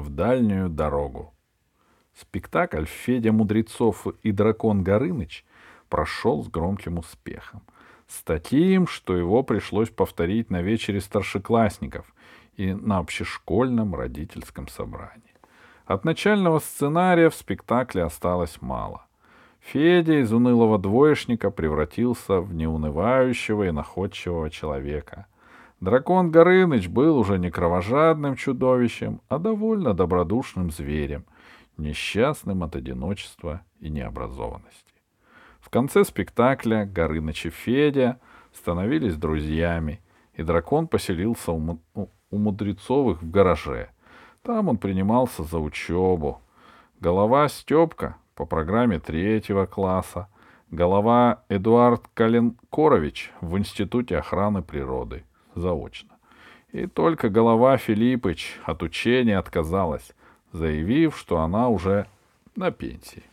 в дальнюю дорогу. Спектакль «Федя Мудрецов и дракон Горыныч» прошел с громким успехом. С таким, что его пришлось повторить на вечере старшеклассников и на общешкольном родительском собрании. От начального сценария в спектакле осталось мало. Федя из унылого двоечника превратился в неунывающего и находчивого человека. Дракон Горыныч был уже не кровожадным чудовищем, а довольно добродушным зверем, несчастным от одиночества и необразованности. В конце спектакля Горыныч и Федя становились друзьями, и дракон поселился у, Мудрецовых в гараже. Там он принимался за учебу. Голова Степка по программе третьего класса, голова Эдуард Калинкорович в Институте охраны природы заочно. И только голова Филиппыч от учения отказалась, заявив, что она уже на пенсии.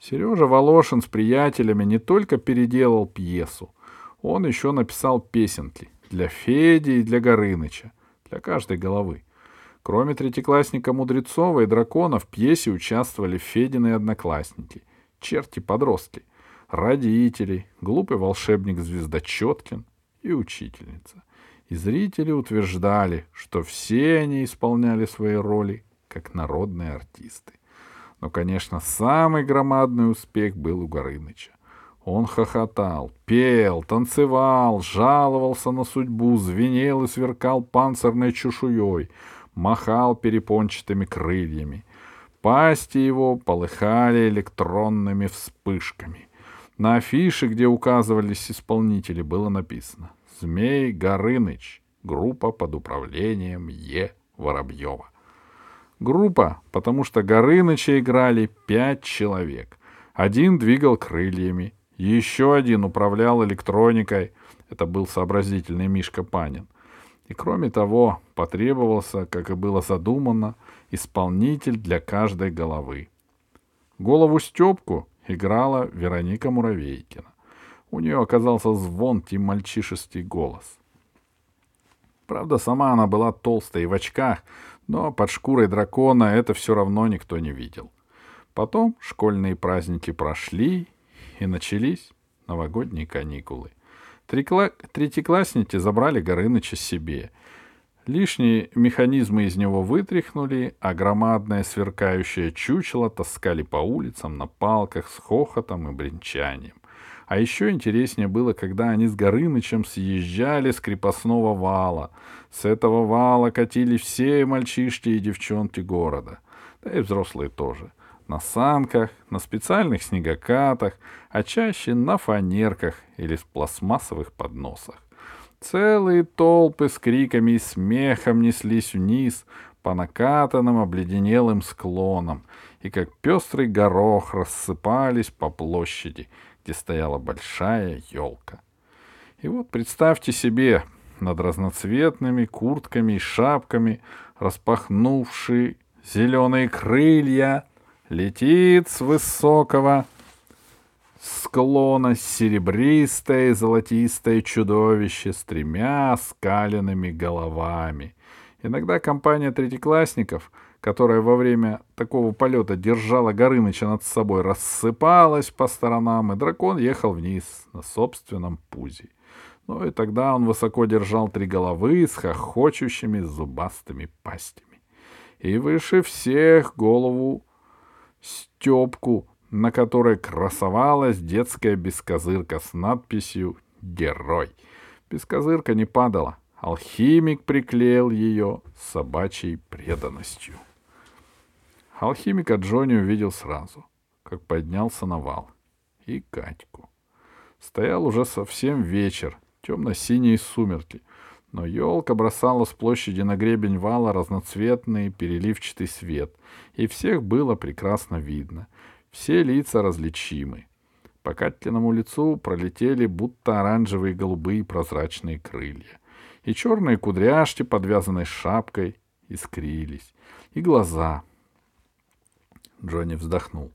Сережа Волошин с приятелями не только переделал пьесу, он еще написал песенки для Феди и для Горыныча, для каждой головы. Кроме третьеклассника Мудрецова и Дракона в пьесе участвовали Федины одноклассники, черти-подростки, родители, глупый волшебник Звездочеткин и учительница. И зрители утверждали, что все они исполняли свои роли как народные артисты. Но, конечно, самый громадный успех был у Горыныча. Он хохотал, пел, танцевал, жаловался на судьбу, звенел и сверкал панцирной чешуей — махал перепончатыми крыльями. Пасти его полыхали электронными вспышками. На афише, где указывались исполнители, было написано «Змей Горыныч, группа под управлением Е. Воробьева». Группа, потому что Горыныча играли пять человек. Один двигал крыльями, еще один управлял электроникой, это был сообразительный Мишка Панин. И кроме того, потребовался, как и было задумано, исполнитель для каждой головы. Голову Степку играла Вероника Муравейкина. У нее оказался звонкий мальчишеский голос. Правда, сама она была толстая и в очках, но под шкурой дракона это все равно никто не видел. Потом школьные праздники прошли, и начались новогодние каникулы. Трикла... Третьеклассники забрали Горыныча себе. Лишние механизмы из него вытряхнули, а громадное сверкающее чучело таскали по улицам на палках с хохотом и бренчанием. А еще интереснее было, когда они с Горынычем съезжали с крепостного вала. С этого вала катили все мальчишки и девчонки города. Да и взрослые тоже на санках, на специальных снегокатах, а чаще на фанерках или в пластмассовых подносах. Целые толпы с криками и смехом неслись вниз по накатанным обледенелым склонам и как пестрый горох рассыпались по площади, где стояла большая елка. И вот представьте себе, над разноцветными куртками и шапками, распахнувшие зеленые крылья, Летит с высокого склона серебристое и золотистое чудовище с тремя скаленными головами. Иногда компания третьеклассников, которая во время такого полета держала Горыныча над собой, рассыпалась по сторонам, и дракон ехал вниз на собственном пузе. Ну и тогда он высоко держал три головы с хохочущими зубастыми пастями. И выше всех голову степку, на которой красовалась детская бескозырка с надписью «Герой». Бескозырка не падала. Алхимик приклеил ее собачьей преданностью. Алхимика Джонни увидел сразу, как поднялся на вал. И Катьку. Стоял уже совсем вечер, темно-синие сумерки, но елка бросала с площади на гребень вала разноцветный переливчатый свет, и всех было прекрасно видно. Все лица различимы. По Катькиному лицу пролетели будто оранжевые голубые прозрачные крылья. И черные кудряшки, подвязанные шапкой, искрились. И глаза. Джонни вздохнул.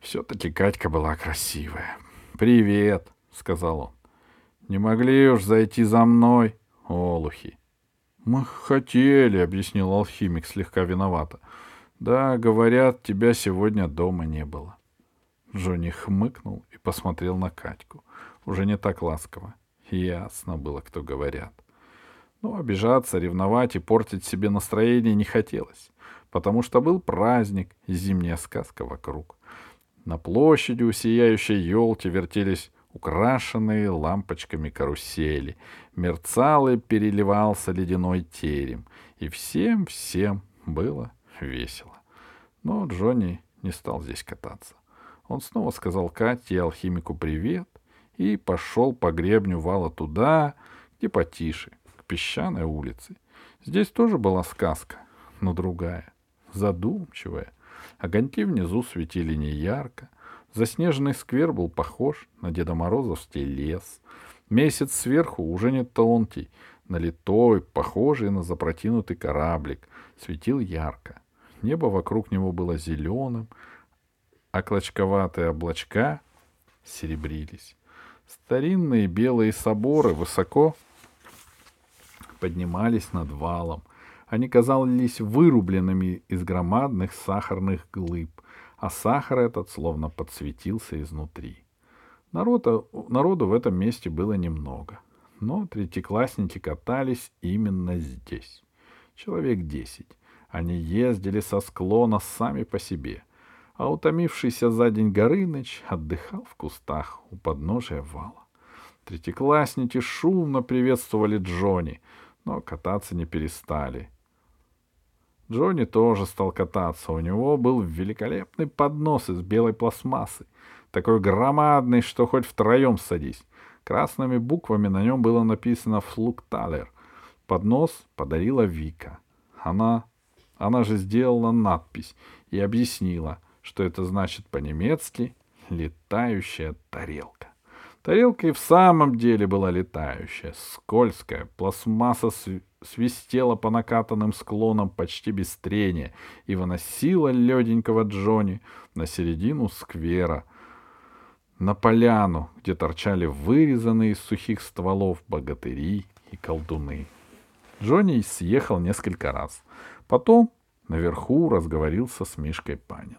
Все-таки Катька была красивая. «Привет», — сказал он. «Не могли уж зайти за мной?» олухи. Мы хотели, объяснил алхимик слегка виновато. Да, говорят, тебя сегодня дома не было. Джонни хмыкнул и посмотрел на Катьку. Уже не так ласково. Ясно было, кто говорят. Но обижаться, ревновать и портить себе настроение не хотелось, потому что был праздник и зимняя сказка вокруг. На площади у сияющей елки вертелись украшенные лампочками карусели, мерцал и переливался ледяной терем, и всем-всем было весело. Но Джонни не стал здесь кататься. Он снова сказал Кате и алхимику привет и пошел по гребню вала туда, где потише, к песчаной улице. Здесь тоже была сказка, но другая, задумчивая. Огоньки внизу светили неярко — Заснеженный сквер был похож на Деда Морозовский лес. Месяц сверху уже не тонкий, налитой, похожий на запротянутый кораблик, светил ярко. Небо вокруг него было зеленым, а клочковатые облачка серебрились. Старинные белые соборы высоко поднимались над валом. Они казались вырубленными из громадных сахарных глыб а сахар этот словно подсветился изнутри. Народа, народу в этом месте было немного, но третьеклассники катались именно здесь. Человек десять. Они ездили со склона сами по себе, а утомившийся за день Горыныч отдыхал в кустах у подножия вала. Третьеклассники шумно приветствовали Джонни, но кататься не перестали — Джонни тоже стал кататься. У него был великолепный поднос из белой пластмассы, такой громадный, что хоть втроем садись. Красными буквами на нем было написано «Флукталер». Поднос подарила Вика. Она, она же сделала надпись и объяснила, что это значит по-немецки «летающая тарелка». Тарелка и в самом деле была летающая, скользкая, пластмасса свистела по накатанным склонам почти без трения и выносила леденького Джонни на середину сквера, на поляну, где торчали вырезанные из сухих стволов богатыри и колдуны. Джонни съехал несколько раз. Потом наверху разговорился с Мишкой Паниным.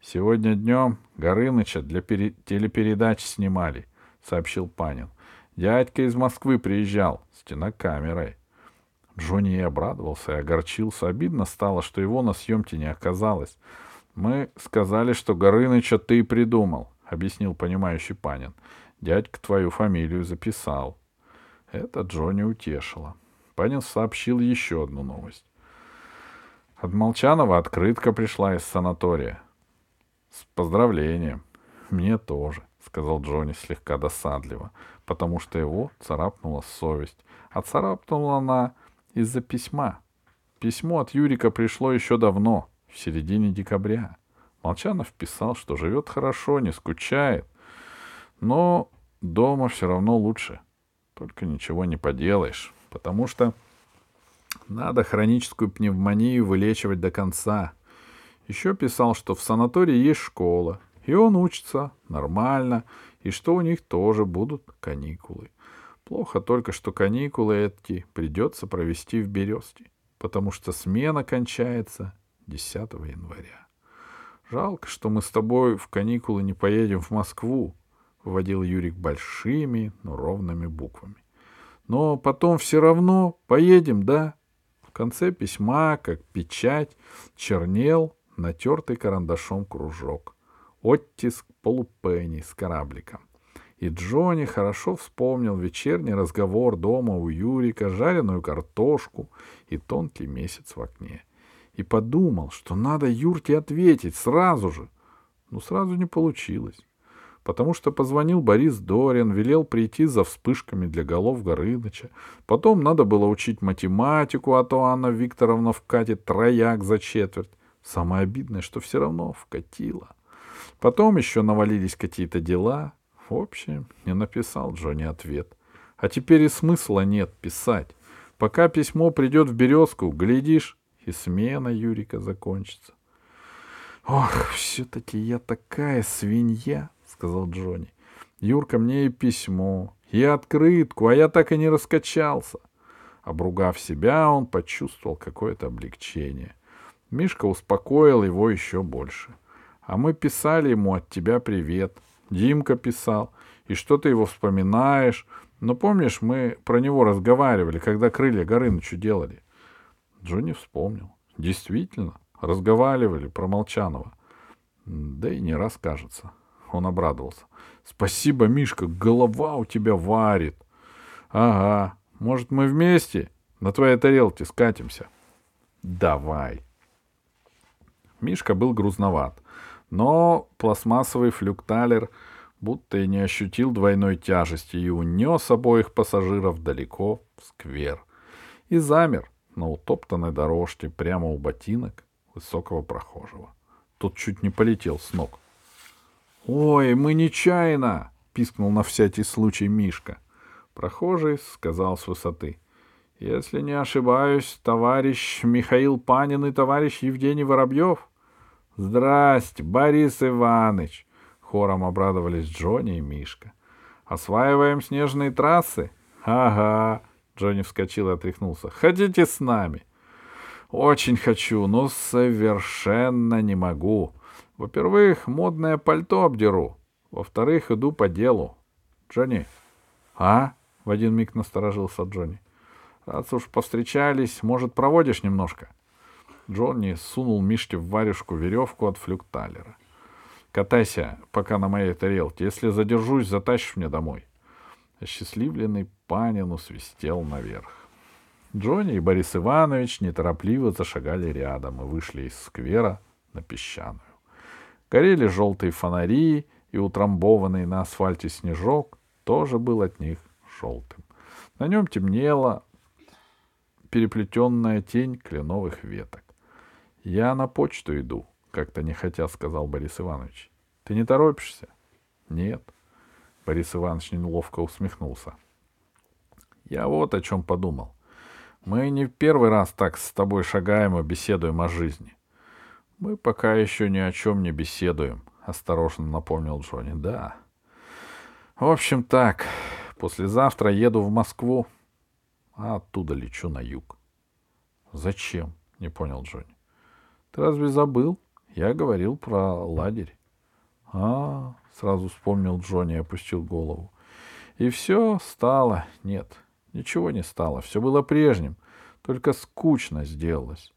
«Сегодня днем Горыныча для пере... телепередач снимали», — сообщил Панин. «Дядька из Москвы приезжал с кинокамерой. Джонни и обрадовался, и огорчился. Обидно стало, что его на съемке не оказалось. «Мы сказали, что Горыныча ты придумал», — объяснил понимающий Панин. «Дядька твою фамилию записал». Это Джонни утешило. Панин сообщил еще одну новость. От Молчанова открытка пришла из санатория. «С поздравлением». «Мне тоже», — сказал Джонни слегка досадливо, потому что его царапнула совесть. А царапнула она из-за письма. Письмо от Юрика пришло еще давно, в середине декабря. Молчанов писал, что живет хорошо, не скучает. Но дома все равно лучше. Только ничего не поделаешь, потому что надо хроническую пневмонию вылечивать до конца. Еще писал, что в санатории есть школа, и он учится нормально, и что у них тоже будут каникулы. Плохо только, что каникулы эти придется провести в Березке, потому что смена кончается 10 января. Жалко, что мы с тобой в каникулы не поедем в Москву, — вводил Юрик большими, но ровными буквами. Но потом все равно поедем, да? В конце письма, как печать, чернел натертый карандашом кружок. Оттиск полупенни с корабликом. И Джонни хорошо вспомнил вечерний разговор дома у Юрика, жареную картошку и тонкий месяц в окне. И подумал, что надо Юрке ответить сразу же. Но сразу не получилось. Потому что позвонил Борис Дорин, велел прийти за вспышками для голов Горыныча. Потом надо было учить математику, а то Анна Викторовна вкатит трояк за четверть. Самое обидное, что все равно вкатила. Потом еще навалились какие-то дела — в общем, не написал Джонни ответ. А теперь и смысла нет писать. Пока письмо придет в березку, глядишь, и смена Юрика закончится. «Ох, все-таки я такая свинья», — сказал Джонни. «Юрка мне и письмо, и открытку, а я так и не раскачался. Обругав себя, он почувствовал какое-то облегчение. Мишка успокоил его еще больше. А мы писали ему от тебя привет. Димка писал. И что ты его вспоминаешь? Но помнишь, мы про него разговаривали, когда крылья Горынычу делали? Джонни вспомнил. Действительно, разговаривали про Молчанова. Да и не раз, кажется. Он обрадовался. Спасибо, Мишка, голова у тебя варит. Ага, может, мы вместе на твоей тарелке скатимся? Давай. Мишка был грузноват, но пластмассовый флюкталер будто и не ощутил двойной тяжести и унес обоих пассажиров далеко в сквер. И замер на утоптанной дорожке прямо у ботинок высокого прохожего. Тот чуть не полетел с ног. «Ой, мы нечаянно!» — пискнул на всякий случай Мишка. Прохожий сказал с высоты. «Если не ошибаюсь, товарищ Михаил Панин и товарищ Евгений Воробьев?» «Здрасте, Борис Иванович!» — хором обрадовались Джонни и Мишка. «Осваиваем снежные трассы?» «Ага!» — Джонни вскочил и отряхнулся. «Хотите с нами?» «Очень хочу, но совершенно не могу. Во-первых, модное пальто обдеру. Во-вторых, иду по делу. Джонни. А? В один миг насторожился Джонни. Раз уж повстречались, может, проводишь немножко? Джонни сунул Мишке в варежку веревку от флюкталера. Катайся, пока на моей тарелке. Если задержусь, затащишь мне домой. Осчастливленный Панин усвистел наверх. Джонни и Борис Иванович неторопливо зашагали рядом и вышли из сквера на песчаную. Горели желтые фонари, и утрамбованный на асфальте снежок тоже был от них желтым. На нем темнела переплетенная тень кленовых веток. — Я на почту иду, — как-то нехотя сказал Борис Иванович. — Ты не торопишься? — Нет. Борис Иванович неловко усмехнулся. — Я вот о чем подумал. Мы не в первый раз так с тобой шагаем и беседуем о жизни. Мы пока еще ни о чем не беседуем, осторожно напомнил Джонни. Да. В общем так, послезавтра еду в Москву, а оттуда лечу на юг. Зачем? Не понял Джонни. Ты разве забыл? Я говорил про лагерь. А, сразу вспомнил Джонни и опустил голову. И все стало. Нет, ничего не стало. Все было прежним. Только скучно сделалось.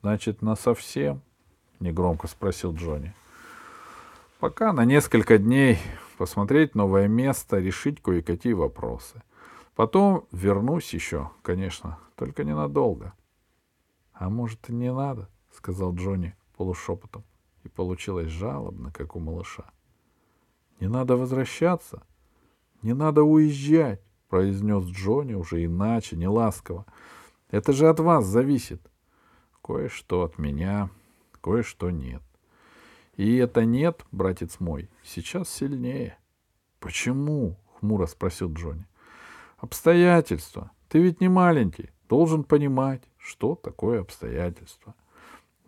Значит, на совсем. — негромко спросил Джонни. «Пока на несколько дней посмотреть новое место, решить кое-какие вопросы. Потом вернусь еще, конечно, только ненадолго». «А может, и не надо?» — сказал Джонни полушепотом, и получилось жалобно, как у малыша. «Не надо возвращаться, не надо уезжать», — произнес Джонни уже иначе, не ласково. «Это же от вас зависит». «Кое-что от меня кое-что нет. И это нет, братец мой, сейчас сильнее. Почему? хмуро спросил Джонни. Обстоятельства. Ты ведь не маленький, должен понимать, что такое обстоятельства.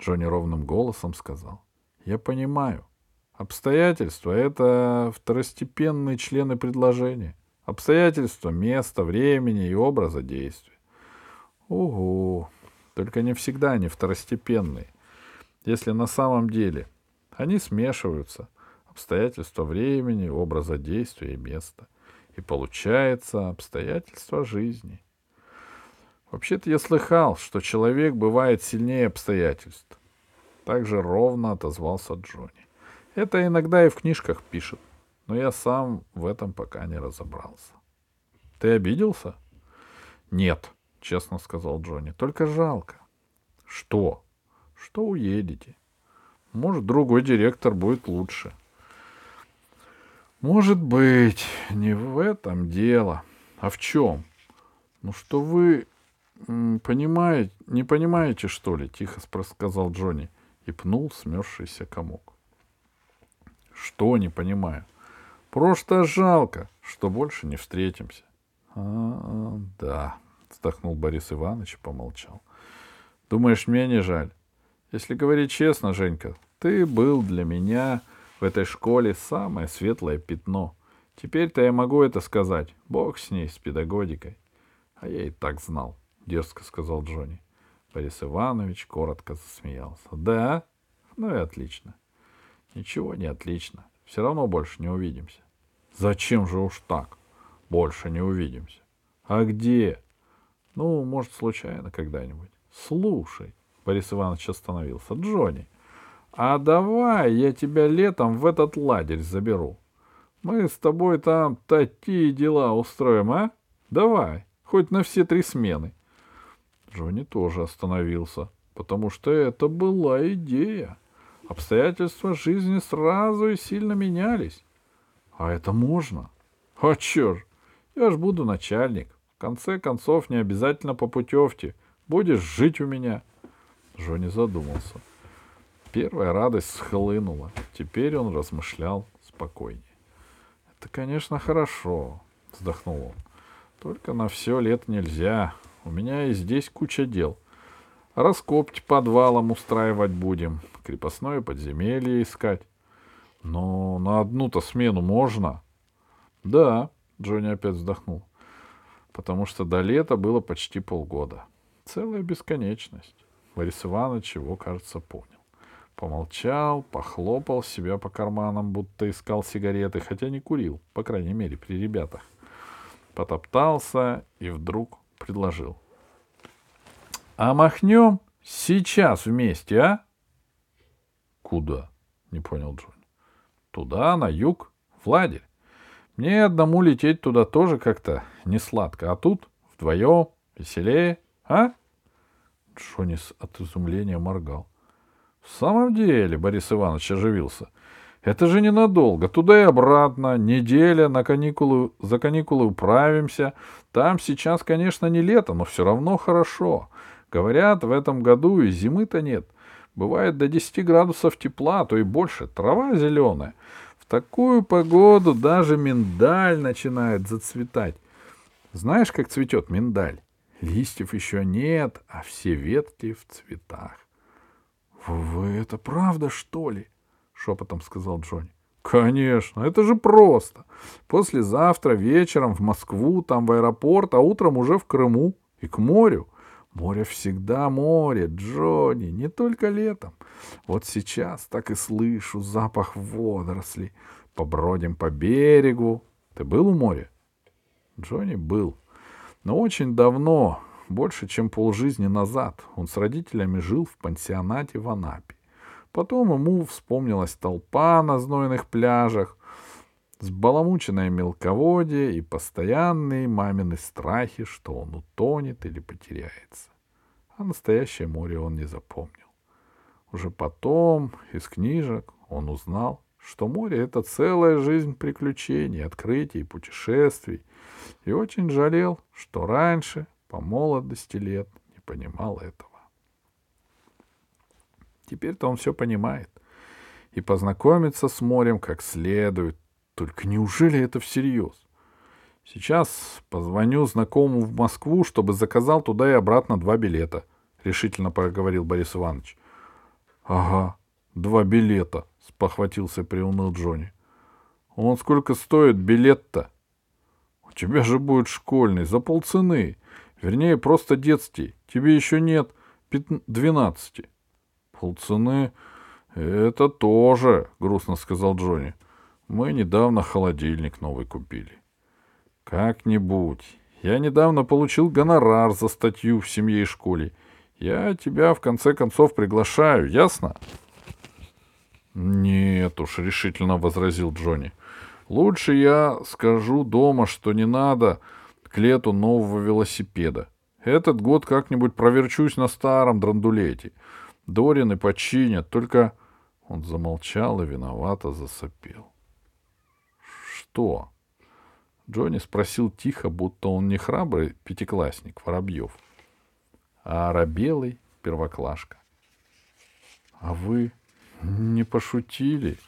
Джонни ровным голосом сказал. Я понимаю. Обстоятельства — это второстепенные члены предложения. Обстоятельства места, времени и образа действия. Угу. Только не всегда они второстепенные если на самом деле они смешиваются, обстоятельства времени, образа действия и места, и получается обстоятельства жизни. Вообще-то я слыхал, что человек бывает сильнее обстоятельств. Так же ровно отозвался Джонни. Это иногда и в книжках пишет, но я сам в этом пока не разобрался. Ты обиделся? Нет, честно сказал Джонни, только жалко. Что? что уедете. Может, другой директор будет лучше. Может быть, не в этом дело. А в чем? Ну, что вы понимаете, не понимаете, что ли? Тихо сказал Джонни и пнул смерзшийся комок. Что не понимаю? Просто жалко, что больше не встретимся. А, да, вздохнул Борис Иванович и помолчал. Думаешь, мне не жаль? Если говорить честно, Женька, ты был для меня в этой школе самое светлое пятно. Теперь-то я могу это сказать. Бог с ней, с педагогикой. А я и так знал. Дерзко сказал Джонни. Борис Иванович коротко засмеялся. Да? Ну и отлично. Ничего не отлично. Все равно больше не увидимся. Зачем же уж так? Больше не увидимся. А где? Ну, может, случайно когда-нибудь. Слушай, Борис Иванович остановился. Джонни, а давай я тебя летом в этот лагерь заберу. Мы с тобой там такие дела устроим, а? Давай, хоть на все три смены. Джонни тоже остановился, потому что это была идея. Обстоятельства жизни сразу и сильно менялись. А это можно? А ж, я ж буду начальник. В конце концов, не обязательно по путевке. Будешь жить у меня. Джонни задумался. Первая радость схлынула. Теперь он размышлял спокойнее. Это, конечно, хорошо, вздохнул он. Только на все лет нельзя. У меня и здесь куча дел. Раскопки подвалом устраивать будем, крепостное подземелье искать. Но на одну-то смену можно? Да, Джонни опять вздохнул. Потому что до лета было почти полгода. Целая бесконечность. Борис Иванович его, кажется, понял. Помолчал, похлопал себя по карманам, будто искал сигареты, хотя не курил, по крайней мере, при ребятах. Потоптался и вдруг предложил. — А махнем сейчас вместе, а? — Куда? — не понял Джонни. — Туда, на юг, в лагерь. Мне одному лететь туда тоже как-то не сладко, а тут вдвоем веселее, а? Джонни от изумления моргал. В самом деле, Борис Иванович оживился. Это же ненадолго. Туда и обратно. Неделя на каникулы, за каникулы управимся. Там сейчас, конечно, не лето, но все равно хорошо. Говорят, в этом году и зимы-то нет. Бывает до 10 градусов тепла, а то и больше. Трава зеленая. В такую погоду даже миндаль начинает зацветать. Знаешь, как цветет миндаль? Листьев еще нет, а все ветки в цветах. — Вы это правда, что ли? — шепотом сказал Джонни. — Конечно, это же просто. Послезавтра вечером в Москву, там в аэропорт, а утром уже в Крыму и к морю. Море всегда море, Джонни, не только летом. Вот сейчас так и слышу запах водорослей. Побродим по берегу. Ты был у моря? Джонни был. Но очень давно, больше, чем полжизни назад, он с родителями жил в пансионате в Анапе. Потом ему вспомнилась толпа на знойных пляжах, сбаламученное мелководье и постоянные мамины страхи, что он утонет или потеряется. А настоящее море он не запомнил. Уже потом из книжек он узнал, что море — это целая жизнь приключений, открытий, путешествий, и очень жалел, что раньше, по молодости лет, не понимал этого. Теперь-то он все понимает и познакомиться с морем как следует. Только неужели это всерьез? Сейчас позвоню знакомому в Москву, чтобы заказал туда и обратно два билета, — решительно проговорил Борис Иванович. — Ага, два билета, — спохватился приуныл Джонни. — Он сколько стоит билет-то? У тебя же будет школьный, за полцены. Вернее, просто детский. Тебе еще нет двенадцати. Полцены — это тоже, — грустно сказал Джонни. Мы недавно холодильник новый купили. Как-нибудь. Я недавно получил гонорар за статью в семье и школе. Я тебя, в конце концов, приглашаю, ясно? Нет уж, — решительно возразил Джонни. Лучше я скажу дома, что не надо к лету нового велосипеда. Этот год как-нибудь проверчусь на старом драндулете. Дорины починят, только... Он замолчал и виновато засопел. «Что?» Джонни спросил тихо, будто он не храбрый пятиклассник Воробьев, а оробелый первоклашка. «А вы не пошутили?»